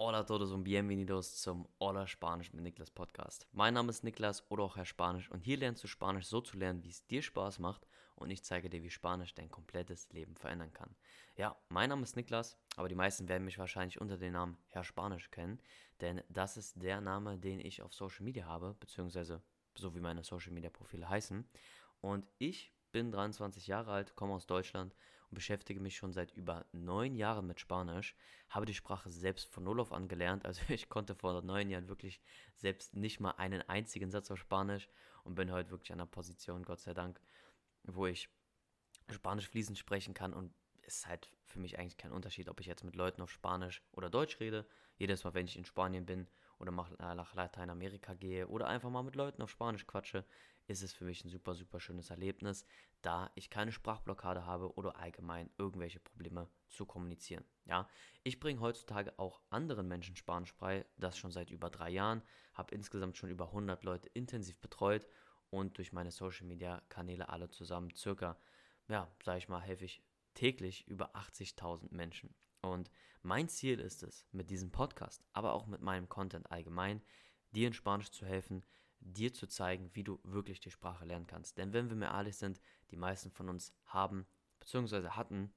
Hola todos und bienvenidos zum Hola Spanisch mit Niklas Podcast. Mein Name ist Niklas oder auch Herr Spanisch und hier lernst du Spanisch so zu lernen, wie es dir Spaß macht und ich zeige dir, wie Spanisch dein komplettes Leben verändern kann. Ja, mein Name ist Niklas, aber die meisten werden mich wahrscheinlich unter dem Namen Herr Spanisch kennen, denn das ist der Name, den ich auf Social Media habe, beziehungsweise so wie meine Social Media Profile heißen. Und ich bin 23 Jahre alt, komme aus Deutschland und beschäftige mich schon seit über neun Jahren mit Spanisch. Habe die Sprache selbst von Null auf an. Also ich konnte vor neun Jahren wirklich selbst nicht mal einen einzigen Satz auf Spanisch und bin heute wirklich an einer Position, Gott sei Dank, wo ich Spanisch fließend sprechen kann und ist halt für mich eigentlich kein Unterschied, ob ich jetzt mit Leuten auf Spanisch oder Deutsch rede. Jedes Mal, wenn ich in Spanien bin oder nach Lateinamerika gehe oder einfach mal mit Leuten auf Spanisch quatsche, ist es für mich ein super, super schönes Erlebnis, da ich keine Sprachblockade habe oder allgemein irgendwelche Probleme zu kommunizieren. Ja, ich bringe heutzutage auch anderen Menschen Spanisch bei, das schon seit über drei Jahren, habe insgesamt schon über 100 Leute intensiv betreut und durch meine Social Media Kanäle alle zusammen circa, ja, sage ich mal, helfe ich täglich über 80.000 Menschen. Und mein Ziel ist es, mit diesem Podcast, aber auch mit meinem Content allgemein, dir in Spanisch zu helfen, dir zu zeigen, wie du wirklich die Sprache lernen kannst. Denn wenn wir mir ehrlich sind, die meisten von uns haben bzw. hatten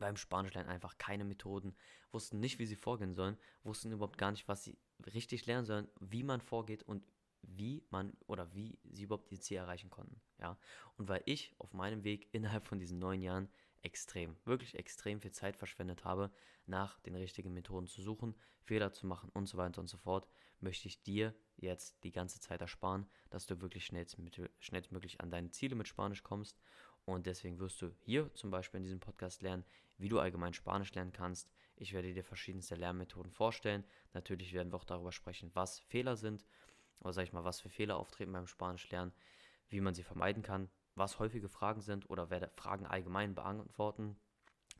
beim Spanischlernen einfach keine Methoden, wussten nicht, wie sie vorgehen sollen, wussten überhaupt gar nicht, was sie richtig lernen sollen, wie man vorgeht und wie man oder wie sie überhaupt ihr Ziel erreichen konnten. Ja? Und weil ich auf meinem Weg innerhalb von diesen neun Jahren extrem, wirklich extrem viel Zeit verschwendet habe, nach den richtigen Methoden zu suchen, Fehler zu machen und so weiter und so fort, möchte ich dir jetzt die ganze Zeit ersparen, dass du wirklich schnellstmöglich an deine Ziele mit Spanisch kommst. Und deswegen wirst du hier zum Beispiel in diesem Podcast lernen, wie du allgemein Spanisch lernen kannst. Ich werde dir verschiedenste Lernmethoden vorstellen. Natürlich werden wir auch darüber sprechen, was Fehler sind oder sag ich mal, was für Fehler auftreten beim Spanisch lernen, wie man sie vermeiden kann, was häufige Fragen sind oder werde Fragen allgemein beantworten.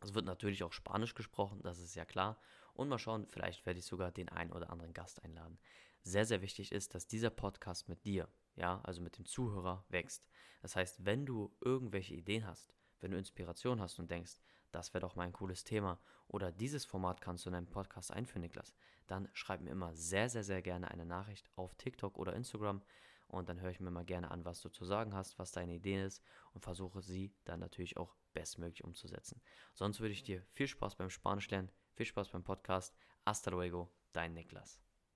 Es wird natürlich auch Spanisch gesprochen, das ist ja klar. Und mal schauen, vielleicht werde ich sogar den einen oder anderen Gast einladen. Sehr, sehr wichtig ist, dass dieser Podcast mit dir, ja, also mit dem Zuhörer wächst. Das heißt, wenn du irgendwelche Ideen hast, wenn du Inspiration hast und denkst, das wäre doch mal ein cooles Thema oder dieses Format kannst du in deinem Podcast einführen, Niklas, dann schreib mir immer sehr, sehr, sehr gerne eine Nachricht auf TikTok oder Instagram und dann höre ich mir mal gerne an, was du zu sagen hast, was deine Idee ist und versuche sie dann natürlich auch bestmöglich umzusetzen. Sonst würde ich dir viel Spaß beim Spanisch lernen, viel Spaß beim Podcast. Hasta luego, dein Niklas.